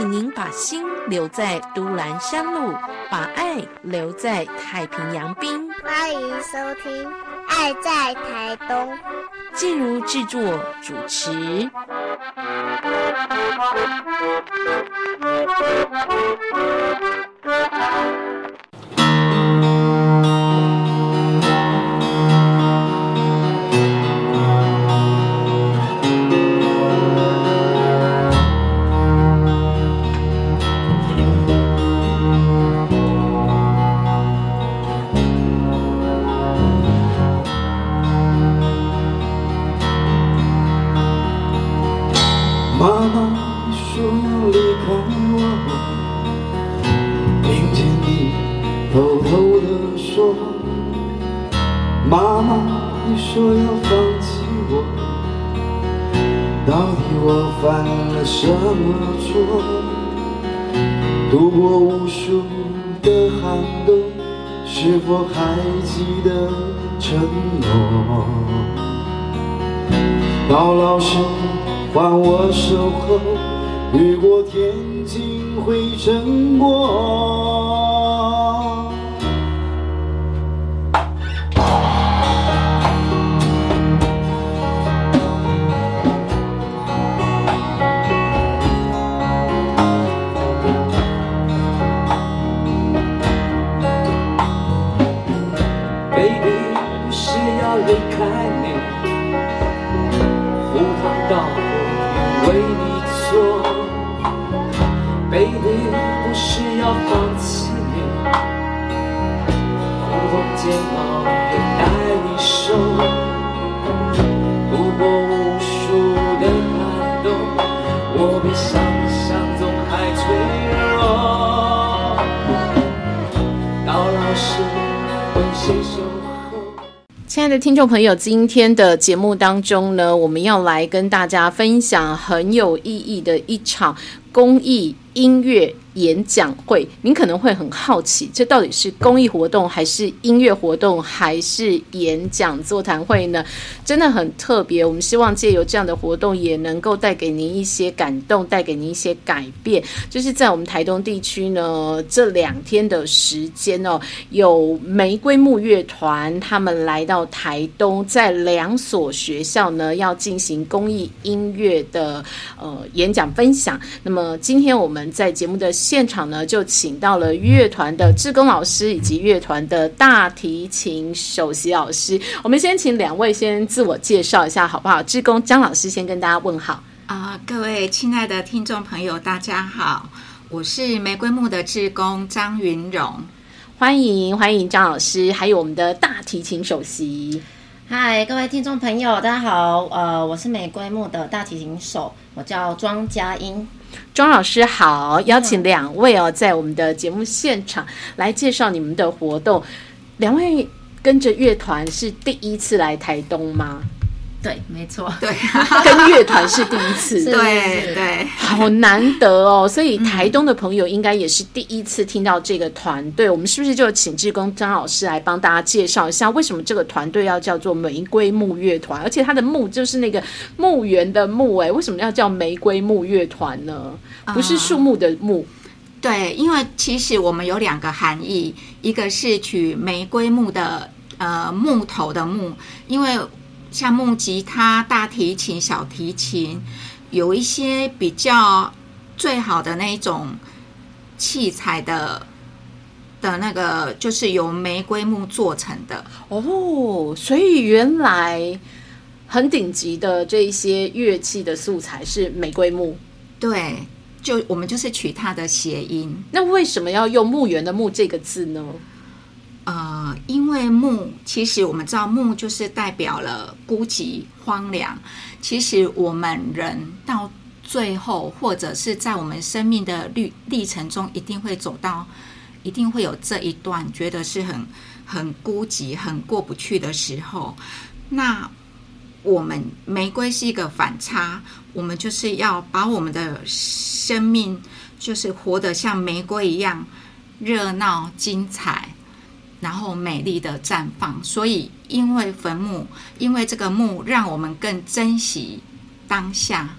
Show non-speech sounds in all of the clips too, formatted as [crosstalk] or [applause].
请您把心留在都兰山路，把爱留在太平洋滨。欢迎收听《爱在台东》，进入制作主持。说要放弃我，到底我犯了什么错？度过无数的寒冬，是否还记得承诺？到老时还我守候，雨过天晴汇成波。，baby 不是要放弃你，苦痛煎熬也带你受，度过无数的寒冬，我比想象中还脆弱，到老时为谁守候？亲爱的听众朋友，今天的节目当中呢，我们要来跟大家分享很有意义的一场公益音乐演讲会。您可能会很好奇，这到底是公益活动，还是音乐活动，还是演讲座谈会呢？真的很特别。我们希望借由这样的活动，也能够带给您一些感动，带给您一些改变。就是在我们台东地区呢，这两天的时间哦，有玫瑰木乐团他们来到台东，在两所学校呢要进行公益音乐的呃演讲分享。那么今天我们在节目的现场呢，就请到了乐团的志工老师以及乐团的大提琴首席老师。我们先请两位先自我介绍一下好不好？志工张老师先跟大家问好。啊、各位亲爱的听众朋友，大家好，我是玫瑰木的志工张云荣。欢迎欢迎张老师，还有我们的大提琴首席。嗨，各位听众朋友，大家好。呃，我是玫瑰木的大提琴手，我叫庄佳音。庄老师好，邀请两位哦，在我们的节目现场来介绍你们的活动。两位跟着乐团是第一次来台东吗？对，没错，对，[laughs] 跟乐团是第一次，是对对，好难得哦。所以台东的朋友应该也是第一次听到这个团队。我们是不是就请志工张老师来帮大家介绍一下，为什么这个团队要叫做玫瑰木乐团？而且它的木就是那个墓园的木，哎，为什么要叫玫瑰木乐团呢？不是树木的木。对，因为其实我们有两个含义，一个是取玫瑰木的呃木头的木，因为像木吉他、大提琴、小提琴，有一些比较最好的那一种器材的的那个，就是由玫瑰木做成的。哦，所以原来很顶级的这一些乐器的素材是玫瑰木。对，就我们就是取它的谐音。那为什么要用墓园的墓这个字呢？呃，因为木，其实我们知道木就是代表了孤寂、荒凉。其实我们人到最后，或者是在我们生命的历历程中，一定会走到，一定会有这一段觉得是很很孤寂、很过不去的时候。那我们玫瑰是一个反差，我们就是要把我们的生命，就是活得像玫瑰一样热闹、精彩。然后美丽的绽放，所以因为坟墓，因为这个墓，让我们更珍惜当下。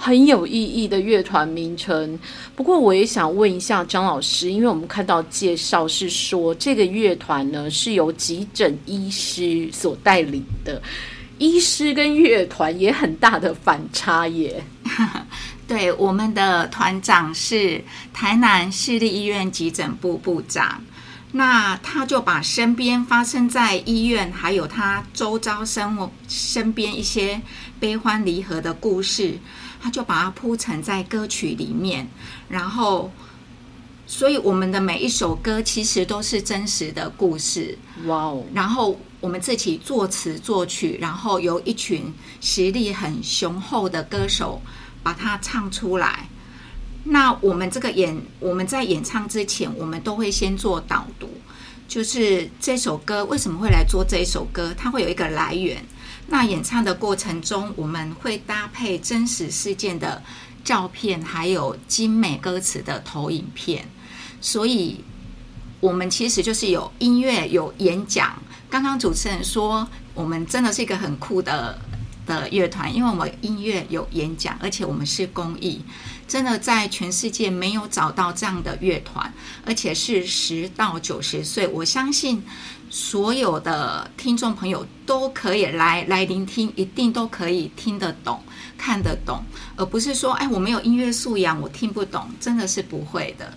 很有意义的乐团名称。不过，我也想问一下张老师，因为我们看到介绍是说，这个乐团呢是由急诊医师所带领的，医师跟乐团也很大的反差耶。[laughs] 对，我们的团长是台南市立医院急诊部部长，那他就把身边发生在医院，还有他周遭生活身边一些悲欢离合的故事，他就把它铺陈在歌曲里面，然后，所以我们的每一首歌其实都是真实的故事，哇哦，然后我们自己作词作曲，然后由一群实力很雄厚的歌手。把它唱出来。那我们这个演，我们在演唱之前，我们都会先做导读，就是这首歌为什么会来做这一首歌，它会有一个来源。那演唱的过程中，我们会搭配真实事件的照片，还有精美歌词的投影片。所以，我们其实就是有音乐，有演讲。刚刚主持人说，我们真的是一个很酷的。的乐团，因为我们音乐有演讲，而且我们是公益，真的在全世界没有找到这样的乐团，而且是十到九十岁，我相信所有的听众朋友都可以来来聆听，一定都可以听得懂、看得懂，而不是说，哎，我没有音乐素养，我听不懂，真的是不会的。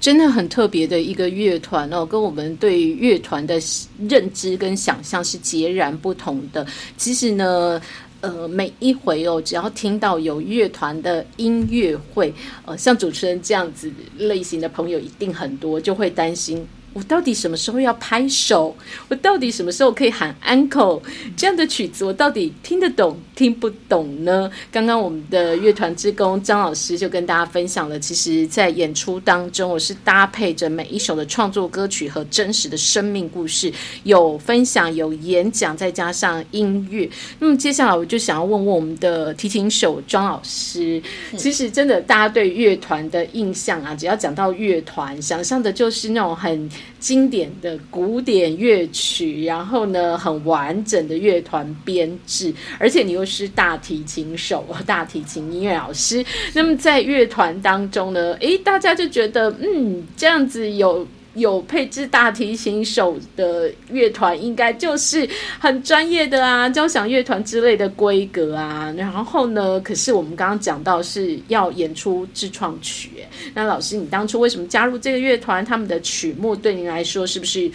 真的很特别的一个乐团哦，跟我们对乐团的认知跟想象是截然不同的。其实呢，呃，每一回哦，只要听到有乐团的音乐会，呃，像主持人这样子类型的朋友一定很多，就会担心。我到底什么时候要拍手？我到底什么时候可以喊 uncle？这样的曲子我到底听得懂听不懂呢？刚刚我们的乐团之工张老师就跟大家分享了，其实，在演出当中，我是搭配着每一首的创作歌曲和真实的生命故事，有分享，有演讲，再加上音乐。那么接下来我就想要问问我们的提琴手庄老师，其实真的大家对乐团的印象啊，只要讲到乐团，想象的就是那种很。经典的古典乐曲，然后呢，很完整的乐团编制，而且你又是大提琴手、大提琴音乐老师，那么在乐团当中呢，诶，大家就觉得，嗯，这样子有。有配置大提琴手的乐团，应该就是很专业的啊，交响乐团之类的规格啊。然后呢，可是我们刚刚讲到是要演出自创曲，那老师，你当初为什么加入这个乐团？他们的曲目对您来说是不是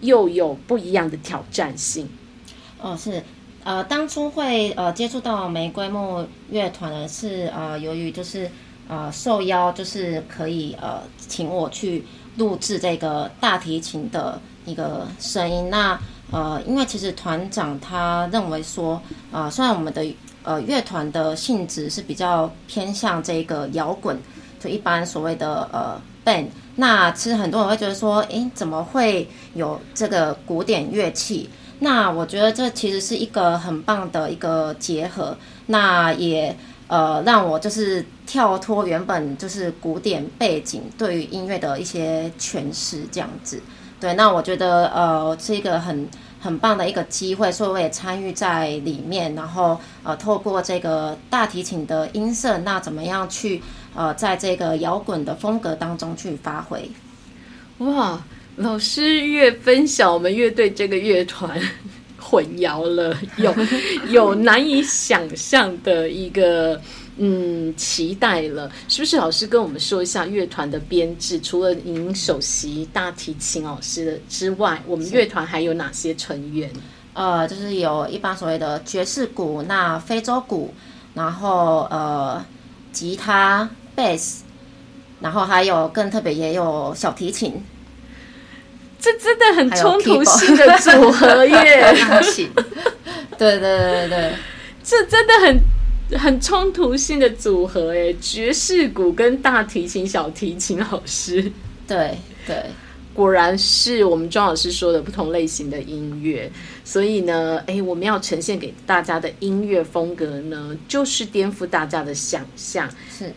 又有不一样的挑战性？哦，是，呃，当初会呃接触到玫瑰木乐团呢，是呃由于就是呃受邀，就是可以呃请我去。录制这个大提琴的一个声音，那呃，因为其实团长他认为说，呃，虽然我们的呃乐团的性质是比较偏向这个摇滚，就一般所谓的呃 band，那其实很多人会觉得说，诶，怎么会有这个古典乐器？那我觉得这其实是一个很棒的一个结合，那也。呃，让我就是跳脱原本就是古典背景对于音乐的一些诠释，这样子。对，那我觉得呃是一个很很棒的一个机会，所以我也参与在里面。然后呃，透过这个大提琴的音色，那怎么样去呃在这个摇滚的风格当中去发挥？哇，老师越分享，我们乐队这个乐团。混淆了，有 [laughs] 有难以想象的一个嗯期待了，是不是？老师跟我们说一下乐团的编制，除了您首席大提琴老师之外，我们乐团还有哪些成员？呃，就是有一般所谓的爵士鼓，那非洲鼓，然后呃吉他、贝斯，然后还有更特别也有小提琴。这真的 [laughs] 很冲突性的组合耶！对对对对，这真的很很冲突性的组合哎，爵士鼓跟大提琴、小提琴老师，对对，果然是我们庄老师说的不同类型的音乐，所以呢，哎，我们要呈现给大家的音乐风格呢，就是颠覆大家的想象，是。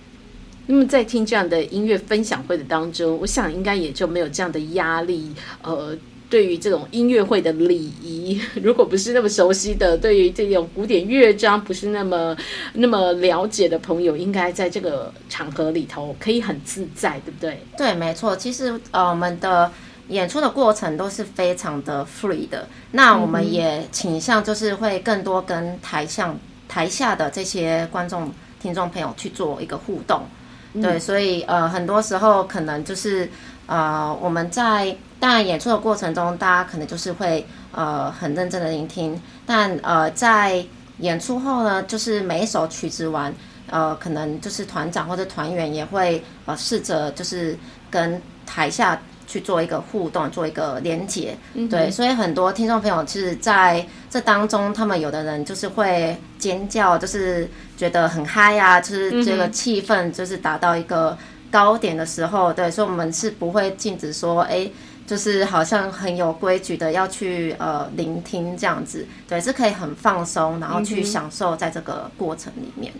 那么在听这样的音乐分享会的当中，我想应该也就没有这样的压力，呃，对于这种音乐会的礼仪，[laughs] 如果不是那么熟悉的，对于这种古典乐章不是那么那么了解的朋友，应该在这个场合里头可以很自在，对不对？对，没错。其实呃，我们的演出的过程都是非常的 free 的。那我们也倾向就是会更多跟台上台下的这些观众、听众朋友去做一个互动。对，所以呃，很多时候可能就是呃，我们在当然演出的过程中，大家可能就是会呃很认真的聆听，但呃在演出后呢，就是每一首曲子完，呃，可能就是团长或者团员也会呃试着就是跟台下去做一个互动，做一个连接。对，所以很多听众朋友其实在这当中，他们有的人就是会尖叫，就是觉得很嗨呀、就是这个气氛就是达到一个高点的时候，对，所以我们是不会禁止说，哎。就是好像很有规矩的要去呃聆听这样子，对，是可以很放松，然后去享受在这个过程里面。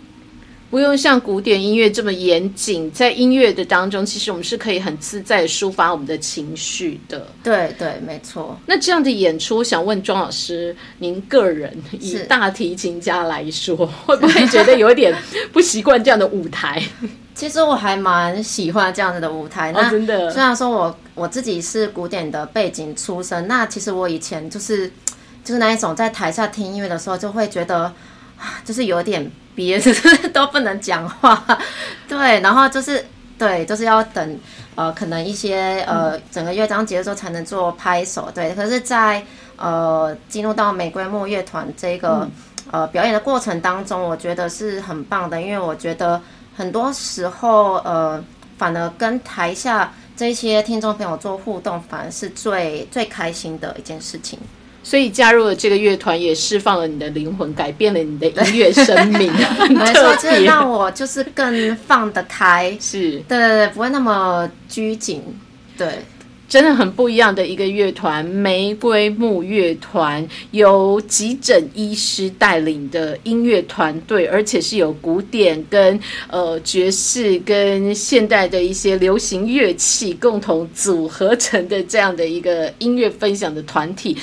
不用像古典音乐这么严谨，在音乐的当中，其实我们是可以很自在地抒发我们的情绪的。对对，没错。那这样的演出，想问庄老师，您个人以大提琴家来说，会不会觉得有一点不习惯这样的舞台？[laughs] 其实我还蛮喜欢这样子的舞台。那哦真的虽然说我我自己是古典的背景出身，那其实我以前就是就是那一种在台下听音乐的时候，就会觉得啊就是有点憋，[laughs] 就是都不能讲话。对，然后就是对，就是要等呃可能一些呃整个乐章结束之后才能做拍手。对，可是在，呃进入到玫瑰木乐团这个、呃表演的过程当中，我觉得是很棒的，因为我觉得很多时候呃反而跟台下这些听众朋友做互动，反而是最最开心的一件事情。所以加入了这个乐团，也释放了你的灵魂，改变了你的音乐生命，[laughs] 很没错，特就是。让我就是更放得开，是对对对，不会那么拘谨，对。真的很不一样的一个乐团——玫瑰木乐团，由急诊医师带领的音乐团队，而且是有古典跟呃爵士跟现代的一些流行乐器共同组合成的这样的一个音乐分享的团体。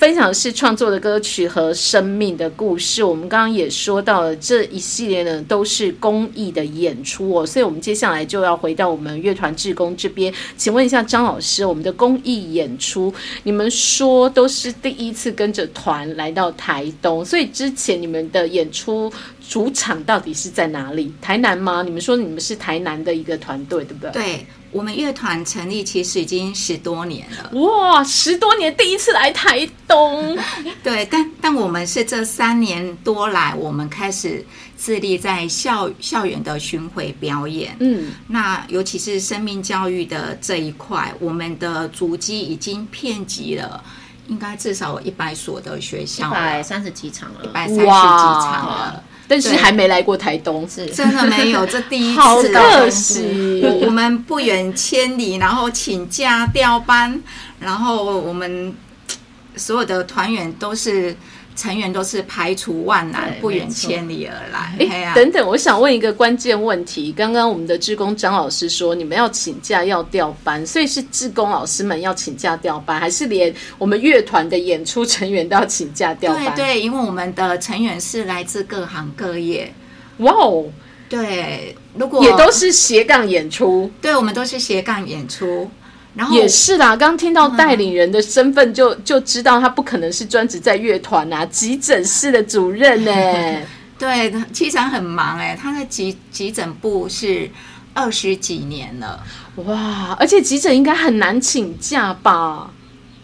分享的是创作的歌曲和生命的故事。我们刚刚也说到了，这一系列呢都是公益的演出哦，所以我们接下来就要回到我们乐团志工这边。请问一下张老师，我们的公益演出，你们说都是第一次跟着团来到台东，所以之前你们的演出主场到底是在哪里？台南吗？你们说你们是台南的一个团队，对不对？对我们乐团成立其实已经十多年了，哇，十多年第一次来台东，[laughs] 对，但但我们是这三年多来，我们开始致力在校校园的巡回表演。嗯，那尤其是生命教育的这一块，我们的足迹已经遍及了，应该至少有一百所的学校一，百三十几场了，一百三十几场了。但是还没来过台东，是。真的没有，这第一次，好可惜。我我们不远千里，然后请假调班，然后我们所有的团员都是成员都是排除万难，不远千里而来。哎、啊等等，我想问一个关键问题。刚刚我们的志工张老师说，你们要请假要调班，所以是志工老师们要请假调班，还是连我们乐团的演出成员都要请假调班？对对，因为我们的成员是来自各行各业。哇哦，对，如果也都是斜杠演出，对，我们都是斜杠演出。然后也是啦。刚听到带领人的身份就，就知道他不可能是专职在乐团啊，急诊室的主任呢、[laughs] 对，其实很忙哎，他在急急诊部是二十几年了。哇，而且急诊应该很难请假吧？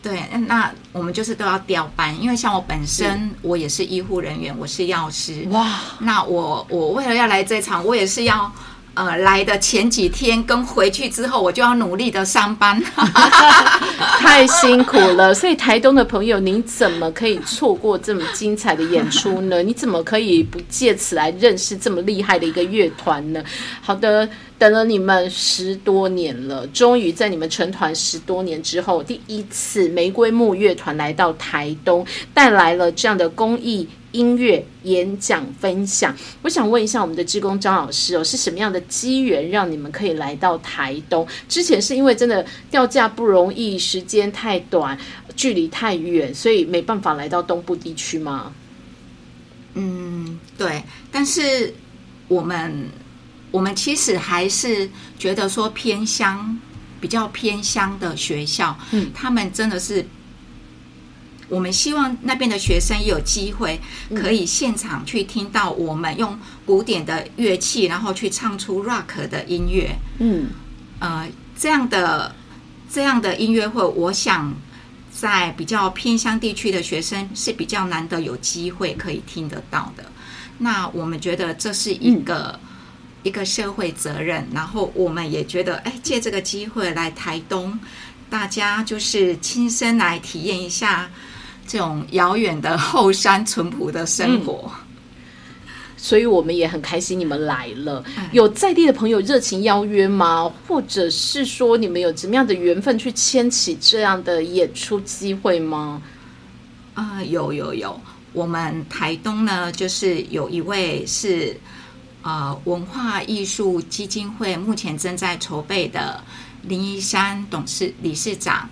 对，那我们就是都要调班，因为像我本身我也是医护人员，我是药师。哇，那我我为了要来这场，我也是要呃来的前几天跟回去之后，我就要努力的上班。[laughs] 太辛苦了，所以台东的朋友，您怎么可以错过这么精彩的演出呢？[laughs] 你怎么可以不借此来认识这么厉害的一个乐团呢？好的，等了你们十多年了，终于在你们成团十多年之后，第一次玫瑰木乐团来到台东，带来了这样的公益音乐演讲分享。我想问一下我们的职工张老师哦，是什么样的机缘让你们可以来到台东？之前是因为真的调价不容易，时间太短，距离太远，所以没办法来到东部地区吗？嗯，对，但是我们我们其实还是觉得说偏乡比较偏乡的学校，嗯他们真的是。我们希望那边的学生也有机会可以现场去听到我们用古典的乐器，然后去唱出 rock 的音乐。嗯，呃，这样的这样的音乐会，我想在比较偏乡地区的学生是比较难得有机会可以听得到的。那我们觉得这是一个、一个社会责任，然后我们也觉得，哎，借这个机会来台东，大家就是亲身来体验一下这种遥远的后山淳朴的生活。所以我们也很开心你们来了。嗯有在地的朋友热情邀约吗？或者是说你们有怎么样的缘分去牵起这样的演出机会吗？啊、有有有，我们台东呢，就是有一位是呃文化艺术基金会目前正在筹备的林一山董事理事长，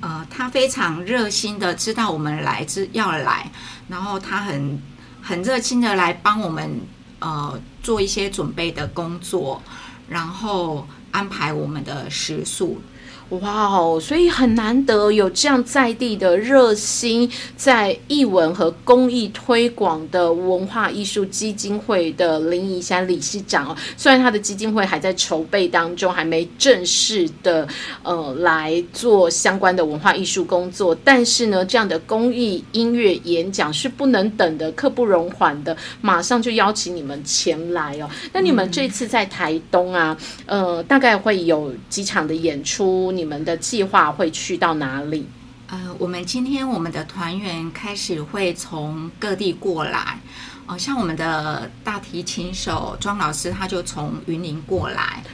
呃，他非常热心的知道我们来之要来，然后他很很热心的来帮我们呃做一些准备的工作，然后安排我们的食宿。哇哦，所以很难得有这样在地的热心，在艺文和公益推广的文化艺术基金会的林怡山理事长哦。虽然他的基金会还在筹备当中，还没正式的呃来做相关的文化艺术工作，但是呢，这样的公益音乐演讲是不能等的，刻不容缓的，马上就邀请你们前来哦。那你们这次在台东啊，呃，大概会有几场的演出？你们的计划会去到哪里？呃，我们今天我们的团员开始会从各地过来，哦、像我们的大提琴手庄老师他就从云林过来，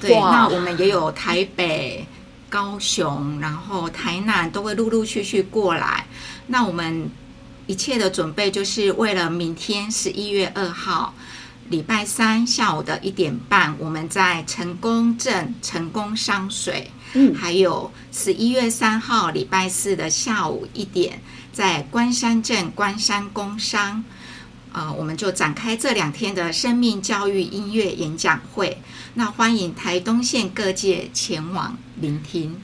对，那我们也有台北、高雄，然后台南都会陆陆续续过来。那我们一切的准备就是为了明天十一月二号。礼拜三下午的一点半，我们在成功镇成功商水，嗯还有十一月三号礼拜四的下午一点，在关山镇关山工商，呃，我们就展开这两天的生命教育音乐演讲会。那欢迎台东县各界前往聆听。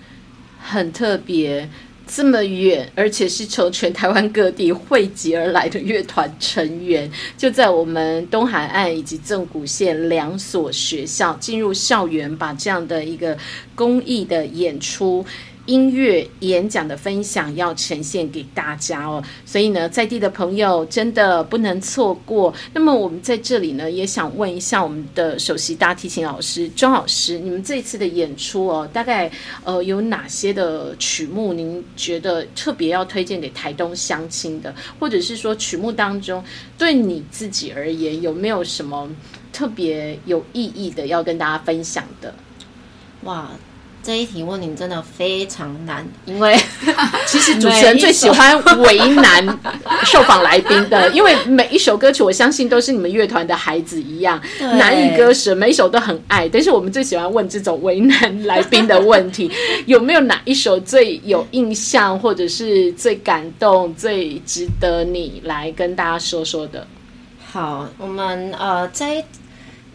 很特别，这么远，而且是从全台湾各地汇集而来的乐团成员，就在我们东海岸以及正谷县两所学校进入校园，把这样的一个公益的演出。音乐演讲的分享要呈现给大家哦，所以呢，在地的朋友真的不能错过。那么我们在这里呢，也想问一下我们的首席大提琴老师庄老师，你们这次的演出哦，大概呃有哪些的曲目您觉得特别要推荐给台东乡亲的，或者是说曲目当中对你自己而言有没有什么特别有意义的要跟大家分享的？哇，这一题问你真的非常难，因为 [laughs] 其实主持人最喜欢为难受访来宾的，因为每一首歌曲，我相信都是你们乐团的孩子一样，对难以割舍，每一首都很爱。但是我们最喜欢问这种为难来宾的问题，[laughs] 有没有哪一首最有印象，或者是最感动、最值得你来跟大家说说的？好，我们呃这一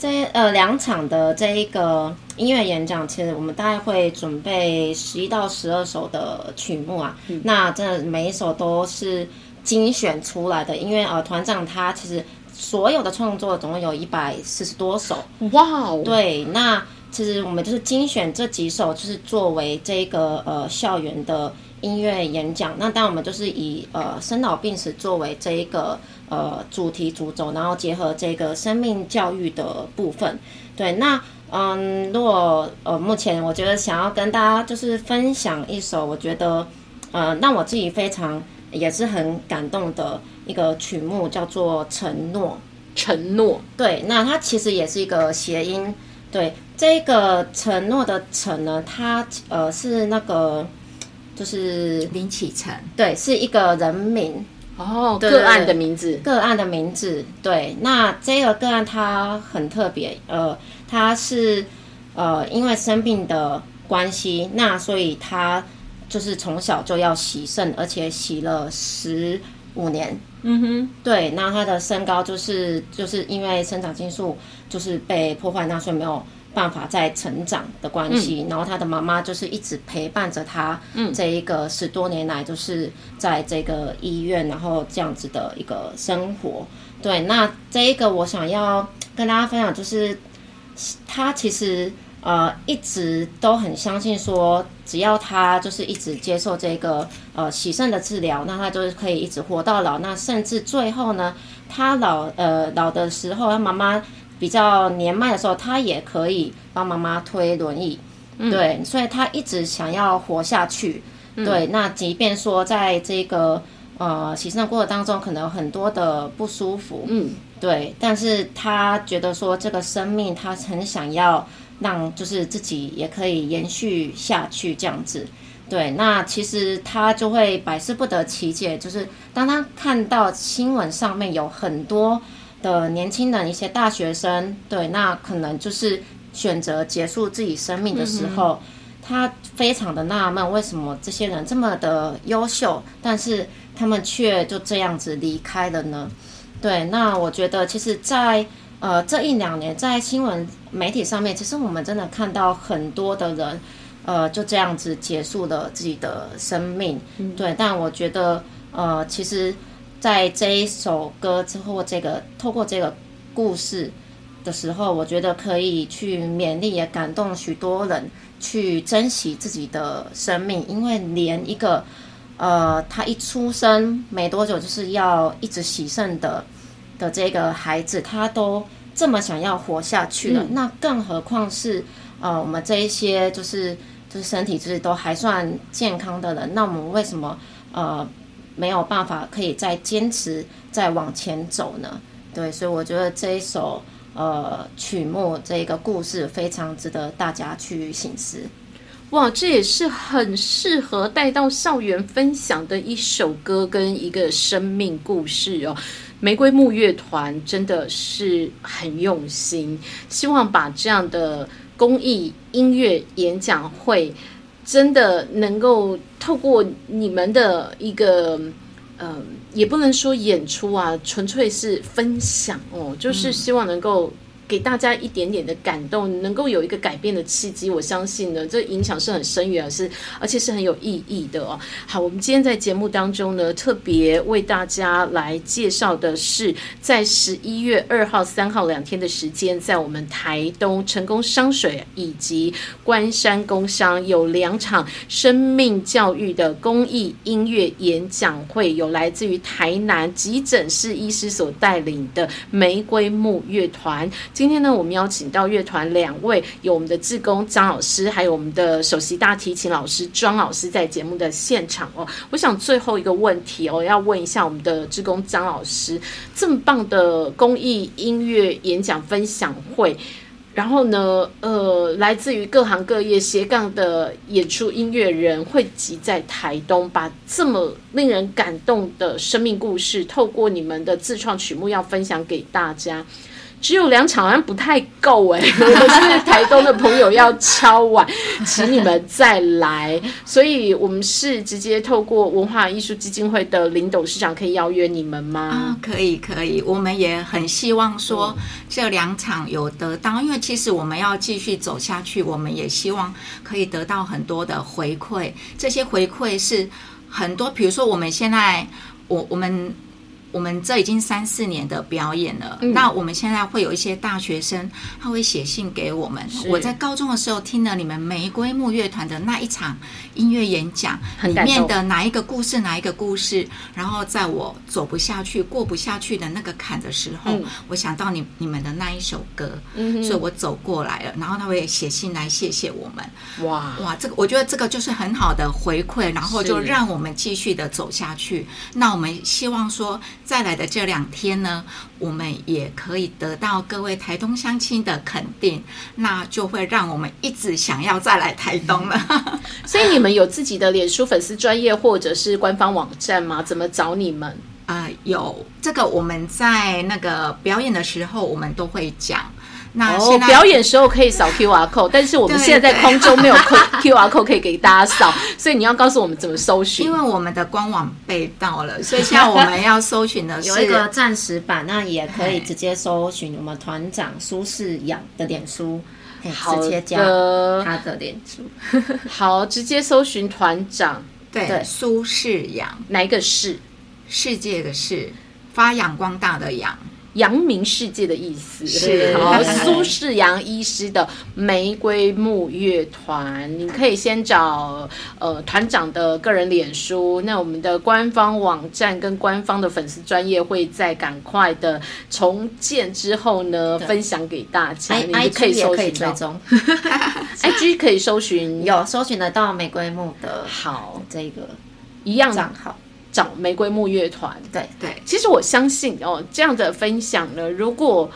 这呃两场的这一个音乐演讲，其实我们大概会准备十一到十二首的曲目啊。那真的每一首都是精选出来的，因为呃团长他其实所有的创作总共有一百四十多首。哇哦，对，那其实我们就是精选这几首，就是作为这个呃校园的音乐演讲。那当我们就是以呃生老病死作为这一个呃主题主轴，然后结合这个生命教育的部分。对，那嗯，如果呃目前我觉得想要跟大家就是分享一首，我觉得呃让我自己非常也是很感动的一个曲目，叫做《承诺》。承诺，对，那它其实也是一个谐音。对，这个承诺的承呢，它呃是那个就是林启成，对，是一个人名哦，对个案的名字，个案的名字。对，那这个个案它很特别，呃，它是呃因为生病的关系，那所以他就是从小就要洗肾，而且洗了十五年。嗯哼，对，那他的身高就是就是因为生长激素就是被破坏，那所以没有办法在成长的关系。然后他的妈妈就是一直陪伴着他，嗯，这一个十多年来就是在这个医院，然后这样子的一个生活。对，那这一个我想要跟大家分享，就是他其实呃一直都很相信说，只要他就是一直接受这个呃洗肾的治疗，那他就是可以一直活到老。那甚至最后呢，他老呃老的时候，他妈妈比较年迈的时候，他也可以帮妈妈推轮椅。对，所以他一直想要活下去。对，那即便说在这个呃洗肾的过程当中，可能有很多的不舒服。嗯，对，但是他觉得说这个生命，他很想要让就是自己也可以延续下去这样子。对，那其实他就会百思不得其解，就是当他看到新闻上面有很多的年轻人，一些大学生，对，那可能就是选择结束自己生命的时候，他非常的纳闷，为什么这些人这么的优秀，但是他们却就这样子离开了呢？对，那我觉得其实在，呃这一两年，在新闻媒体上面，其实我们真的看到很多的人，呃就这样子结束了自己的生命。对，但我觉得，呃，其实，在这一首歌之后，这个透过这个故事的时候，我觉得可以去勉励，也感动许多人去珍惜自己的生命，因为连一个。呃，他一出生没多久就是要一直洗肾的的这个孩子，他都这么想要活下去了，那更何况是呃我们这一些就是就是身体就是都还算健康的人，那我们为什么呃没有办法可以再坚持再往前走呢？对，所以我觉得这一首呃曲目这一个故事非常值得大家去醒思。哇，这也是很适合带到校园分享的一首歌跟一个生命故事哦。玫瑰木乐团真的是很用心，希望把这样的公益音乐演讲会，真的能够透过你们的一个。呃，也不能说演出啊，纯粹是分享哦，就是希望能够给大家一点点的感动，能够有一个改变的契机。我相信呢，这影响是很深远，是而且是很有意义的哦。好，我们今天在节目当中呢，特别为大家来介绍的是，在十一月二号、三号两天的时间，在我们台东成功商水以及关山工商有两场生命教育的公益音乐演讲会，有来自于台南急诊室医师所带领的玫瑰木乐团。今天呢，我们邀请到乐团两位，有我们的志工张老师，还有我们的首席大提琴老师庄老师在节目的现场哦。我想最后一个问题哦，要问一下我们的志工张老师，这么棒的公益音乐演讲分享会。然后呢，呃，来自于各行各业斜杠的演出音乐人汇集在台东，把这么令人感动的生命故事，透过你们的自创曲目要分享给大家。只有两场好像不太够哎，[laughs] 如果是台东的朋友要敲碗，[laughs] 请你们再来。所以我们是直接透过文化艺术基金会的林董事长可以邀约你们吗？啊，可以可以，我们也很希望说这两场有得到，因为其实我们要继续走下去，我们也希望可以得到很多的回馈。这些回馈是很多，比如说我们现在，我我们。我们这已经三四年的表演了，那我们现在会有一些大学生，他会写信给我们。我在高中的时候听了你们玫瑰木乐团的那一场音乐演讲，里面的哪一个故事，哪一个故事，然后在我走不下去、过不下去的那个坎的时候，我想到你你们的那一首歌，所以我走过来了。然后他会写信来谢谢我们。哇哇，这个我觉得这个就是很好的回馈，然后就让我们继续的走下去。那我们希望说。再来的这两天呢，我们也可以得到各位台东乡亲的肯定，那就会让我们一直想要再来台东了。[laughs] 所以你们有自己的脸书粉丝专业或者是官方网站吗？怎么找你们？啊、有这个我们在那个表演的时候，我们都会讲。那哦现，在、表演时候可以扫 QR code，但是我们现在在空中没有 Q QR code 可以给大家扫，所以你要告诉我们怎么搜寻因。为我们的官网被盗了，所以现在我们要搜寻的是 [laughs] 有一个暂时版，那也可以直接搜寻我们团长苏世阳的脸书，嘿好直接加的他的脸书。[laughs] 好，直接搜寻团长对对苏世阳，哪一个世世界的世，发扬光大的扬。阳明世界的意思。是好，苏世阳医师的玫瑰木乐团，你可以先找呃团长的个人脸书，那我们的官方网站跟官方的粉丝专业会在赶快的重建之后呢，分享给大家，你们可以也 [laughs] 可以搜寻到。追踪，IG 可以搜寻有搜寻得到玫瑰木的好这个一样账号。找玫瑰木乐团。对，对，其实我相信哦，这样的分享呢，如果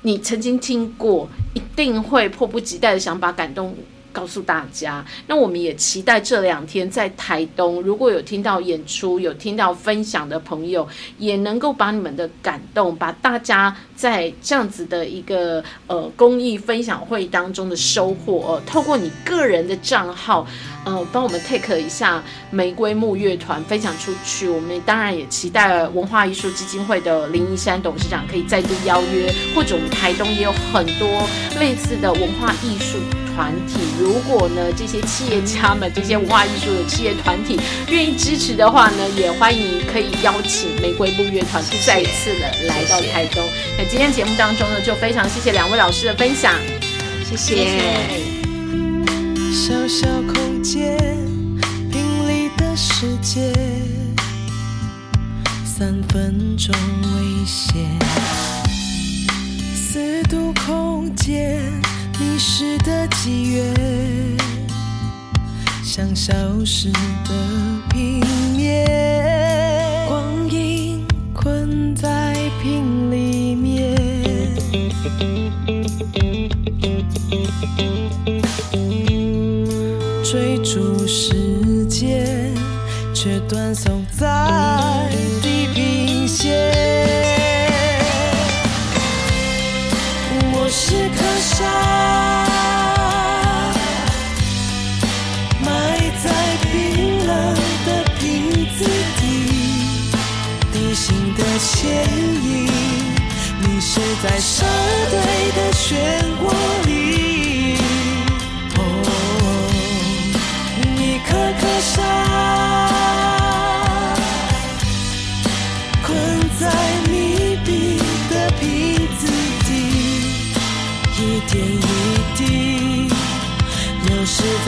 你曾经听过，一定会迫不及待的想把感动告诉大家。那我们也期待这两天在台东，如果有听到演出、有听到分享的朋友，也能够把你们的感动，把大家在这样子的一个呃公益分享会当中的收获，呃，透过你个人的账号。呃，帮我们 take 一下玫瑰木乐团分享出去。我们当然也期待文化艺术基金会的林一山董事长可以再度邀约，或者我们台东也有很多类似的文化艺术团体。如果呢这些企业家们、这些文化艺术的企业团体愿意支持的话呢，也欢迎可以邀请玫瑰木乐团再一次的来到台东。那今天节目当中呢，就非常谢谢两位老师的分享，谢谢。小小空间，平里的世界，三分钟危险。四度空间，迷失的像消失的平面，却断送在地平线。我是颗沙，埋在冰冷的瓶子底，地心的牵引，迷失在沙堆的漩涡里。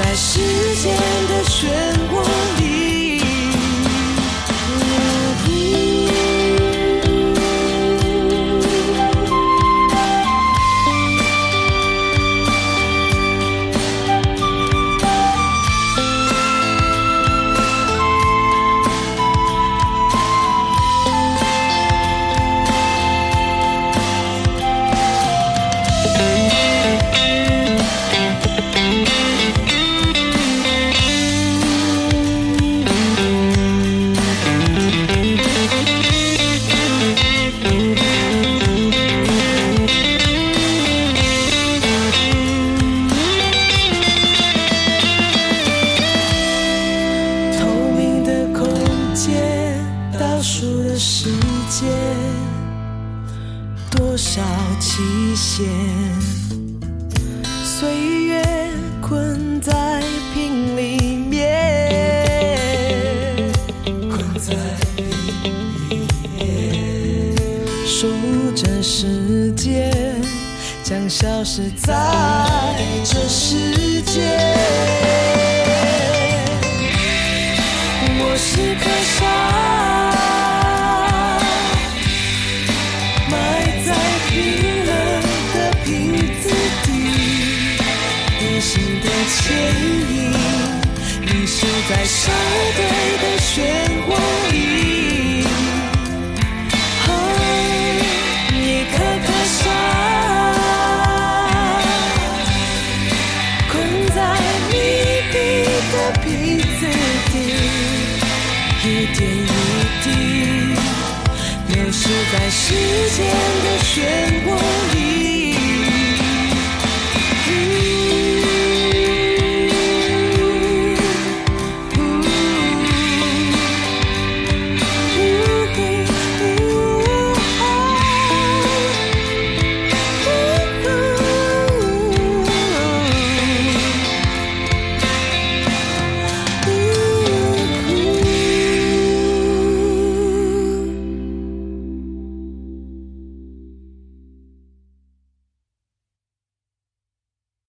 在时间的漩涡就在相对的漩涡里，哦，你可可笑，困在谜底和彼此的一点一滴，流失在时间的漩。